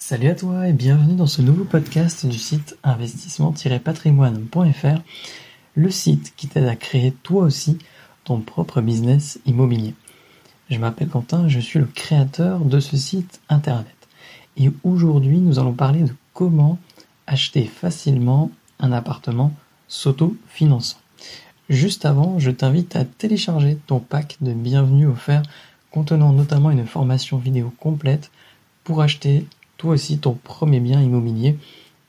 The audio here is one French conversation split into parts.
Salut à toi et bienvenue dans ce nouveau podcast du site investissement-patrimoine.fr, le site qui t'aide à créer toi aussi ton propre business immobilier. Je m'appelle Quentin, je suis le créateur de ce site internet. Et aujourd'hui, nous allons parler de comment acheter facilement un appartement s'auto-finançant. Juste avant, je t'invite à télécharger ton pack de bienvenue offert contenant notamment une formation vidéo complète pour acheter toi aussi ton premier bien immobilier.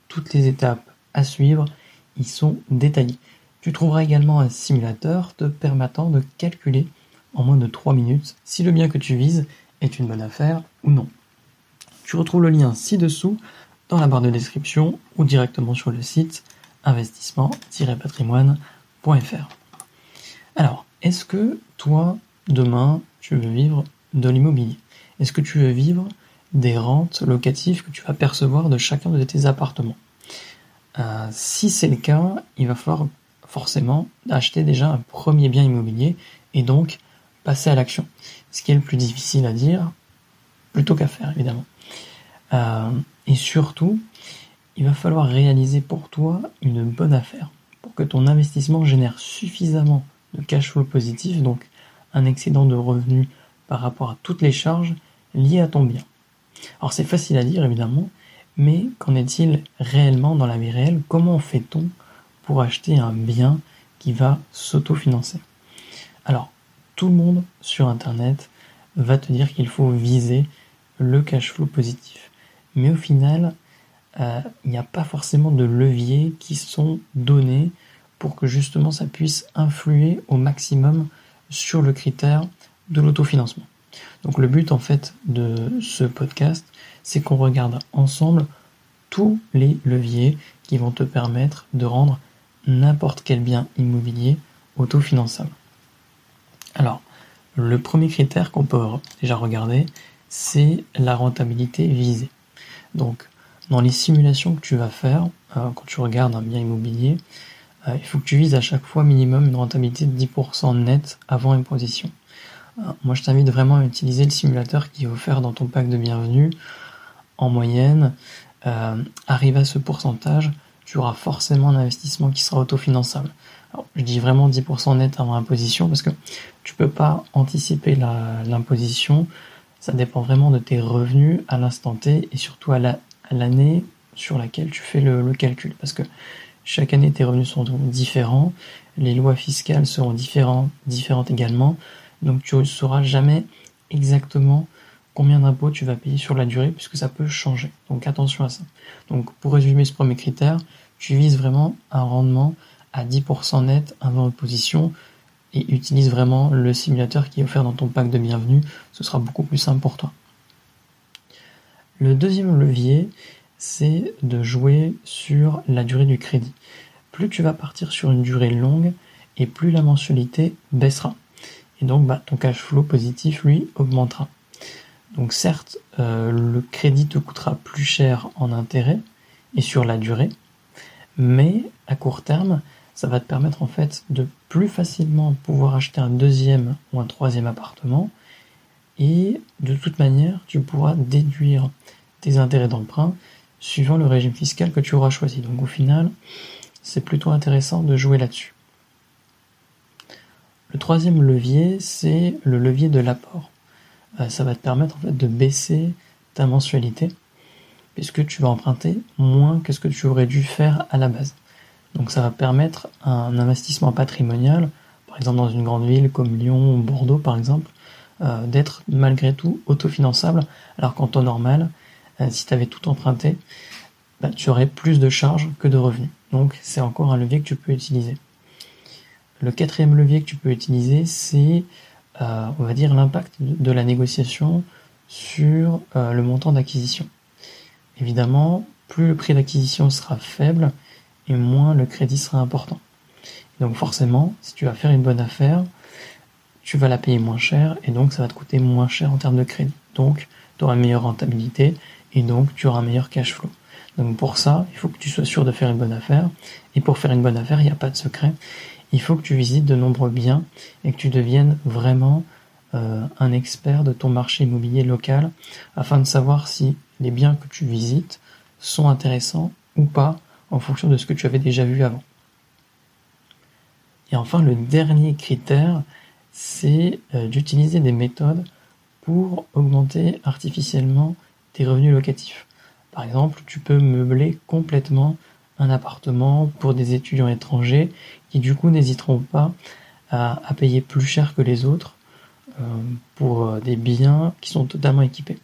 Toutes les étapes à suivre y sont détaillées. Tu trouveras également un simulateur te permettant de calculer en moins de 3 minutes si le bien que tu vises est une bonne affaire ou non. Tu retrouves le lien ci-dessous dans la barre de description ou directement sur le site investissement-patrimoine.fr. Alors, est-ce que toi, demain, tu veux vivre de l'immobilier? Est-ce que tu veux vivre des rentes locatives que tu vas percevoir de chacun de tes appartements. Euh, si c'est le cas, il va falloir forcément acheter déjà un premier bien immobilier et donc passer à l'action. Ce qui est le plus difficile à dire, plutôt qu'à faire évidemment. Euh, et surtout, il va falloir réaliser pour toi une bonne affaire pour que ton investissement génère suffisamment de cash flow positif, donc un excédent de revenus par rapport à toutes les charges liées à ton bien. Alors c'est facile à dire évidemment, mais qu'en est-il réellement dans la vie réelle? Comment fait-on pour acheter un bien qui va s'autofinancer? Alors, tout le monde sur Internet va te dire qu'il faut viser le cash flow positif. Mais au final, euh, il n'y a pas forcément de leviers qui sont donnés pour que justement ça puisse influer au maximum sur le critère de l'autofinancement. Donc le but en fait de ce podcast, c'est qu'on regarde ensemble tous les leviers qui vont te permettre de rendre n'importe quel bien immobilier autofinançable. Alors, le premier critère qu'on peut déjà regarder, c'est la rentabilité visée. Donc, dans les simulations que tu vas faire, euh, quand tu regardes un bien immobilier, euh, il faut que tu vises à chaque fois minimum une rentabilité de 10% net avant imposition. Moi, je t'invite vraiment à utiliser le simulateur qui est offert dans ton pack de bienvenue. En moyenne, euh, à ce pourcentage, tu auras forcément un investissement qui sera autofinançable. Je dis vraiment 10% net avant imposition parce que tu peux pas anticiper l'imposition. Ça dépend vraiment de tes revenus à l'instant T et surtout à l'année sur laquelle tu fais le, calcul. Parce que chaque année, tes revenus sont différents, les lois fiscales seront différentes également. Donc tu ne sauras jamais exactement combien d'impôts tu vas payer sur la durée puisque ça peut changer. Donc attention à ça. Donc pour résumer ce premier critère, tu vises vraiment un rendement à 10% net avant opposition et utilise vraiment le simulateur qui est offert dans ton pack de bienvenue. Ce sera beaucoup plus simple pour toi. Le deuxième levier, c'est de jouer sur la durée du crédit. Plus tu vas partir sur une durée longue et plus la mensualité baissera. Et donc, bah, ton cash flow positif, lui, augmentera. Donc certes, euh, le crédit te coûtera plus cher en intérêt et sur la durée, mais à court terme, ça va te permettre en fait de plus facilement pouvoir acheter un deuxième ou un troisième appartement et de toute manière, tu pourras déduire tes intérêts d'emprunt suivant le régime fiscal que tu auras choisi. Donc au final, c'est plutôt intéressant de jouer là-dessus. Le troisième levier, c'est le levier de l'apport. Euh, ça va te permettre en fait de baisser ta mensualité puisque tu vas emprunter moins que ce que tu aurais dû faire à la base. Donc ça va permettre un investissement patrimonial, par exemple dans une grande ville comme Lyon ou Bordeaux par exemple, euh, d'être malgré tout autofinançable, alors qu'en temps normal, euh, si tu avais tout emprunté, bah, tu aurais plus de charges que de revenus. Donc c'est encore un levier que tu peux utiliser. Le quatrième levier que tu peux utiliser, c'est, euh, on va dire, l'impact de la négociation sur euh, le montant d'acquisition. Évidemment, plus le prix d'acquisition sera faible et moins le crédit sera important. donc forcément, si tu vas faire une bonne affaire, tu vas la payer moins cher et donc ça va te coûter moins cher en termes de crédit. Donc tu auras une meilleure rentabilité et donc tu auras un meilleur cash flow. Donc pour ça, il faut que tu sois sûr de faire une bonne affaire. Et pour faire une bonne affaire, il n'y a pas de secret il faut que tu visites de nombreux biens et que tu deviennes vraiment euh, un expert de ton marché immobilier local afin de savoir si les biens que tu visites sont intéressants ou pas en fonction de ce que tu avais déjà vu avant. Et enfin, le dernier critère, c'est euh, d'utiliser des méthodes pour augmenter artificiellement tes revenus locatifs. Par exemple, tu peux meubler complètement un appartement pour des étudiants étrangers qui du coup n'hésiteront pas à, payer plus cher que les autres euh, pour euh, des biens qui sont totalement équipés.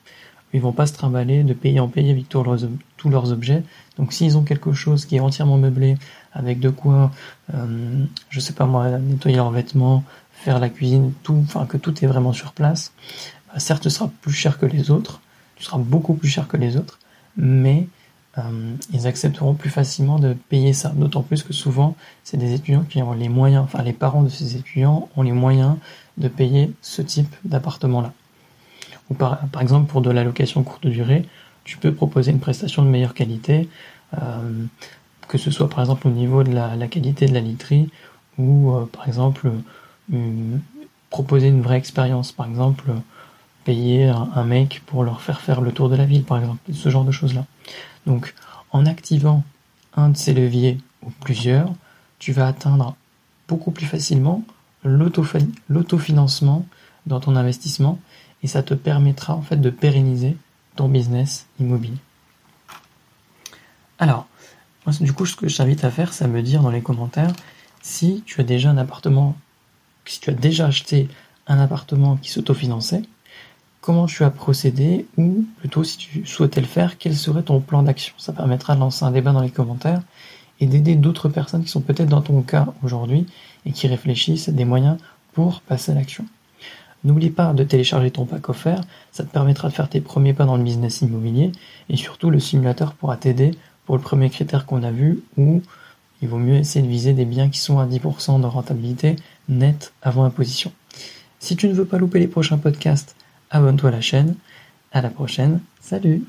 Ils vont pas se trimballer de payer en payer avec tous leurs, objets. Donc s'ils ont quelque chose qui est entièrement meublé, avec de quoi, euh, je sais pas moi, nettoyer leurs vêtements, faire la cuisine, tout, enfin que tout est vraiment sur place, bah, certes ce sera plus cher que les autres, tu seras beaucoup plus cher que les autres, mais ils accepteront plus facilement de payer ça. D'autant plus que souvent, c'est des étudiants qui ont les moyens, enfin les parents de ces étudiants ont les moyens de payer ce type d'appartement-là. Ou par, par, exemple, pour de la location courte durée, tu peux proposer une prestation de meilleure qualité, euh, que ce soit par exemple au niveau de la, la qualité de la literie, ou euh, par exemple proposer une vraie expérience. Par exemple, payer un, mec pour leur faire faire le tour de la ville, par exemple, ce genre de choses-là. Donc, en activant un de ces leviers ou plusieurs, tu vas atteindre beaucoup plus facilement l'autofinancement dans ton investissement et ça te permettra en fait de pérenniser ton business immobilier. Alors, moi, du coup, ce que je t'invite à faire, c'est à me dire dans les commentaires si tu as déjà un appartement, si tu as déjà acheté un appartement qui s'autofinançait, comment tu as procédé ou plutôt si tu souhaitais le faire, quel serait ton plan d'action? Ça permettra de lancer un débat dans les commentaires et d'aider d'autres personnes qui sont peut-être dans ton cas aujourd'hui et qui réfléchissent à des moyens pour passer à l'action. N'oublie pas de télécharger ton pack offert, ça te permettra de faire tes premiers pas dans le business immobilier et surtout le simulateur pourra t'aider pour le premier critère qu'on a vu où il vaut mieux essayer de viser des biens qui sont à 10% de rentabilité nette avant imposition. Si tu ne veux pas louper les prochains podcasts, abonne-toi à la chaîne. À la prochaine. Salut